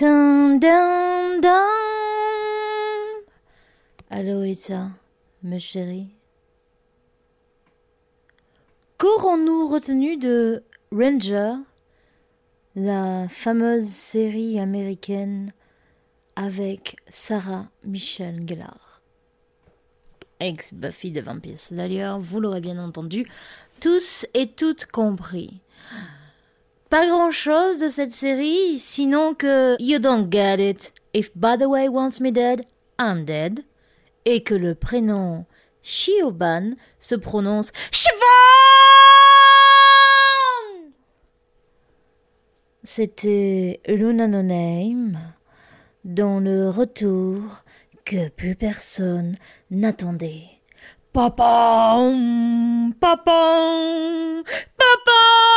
Dun, dun, dun. Aloïta, mes chéris. Qu'aurons-nous retenu de Ranger, la fameuse série américaine avec Sarah Michelle Gellar? Ex-Buffy de Vampire Slayer, vous l'aurez bien entendu, tous et toutes compris. Pas grand chose de cette série, sinon que You don't get it. If by the way wants me dead, I'm dead. Et que le prénom Shioban se prononce Siobhan C'était Luna No le retour que plus personne n'attendait. Papa, papa, papa.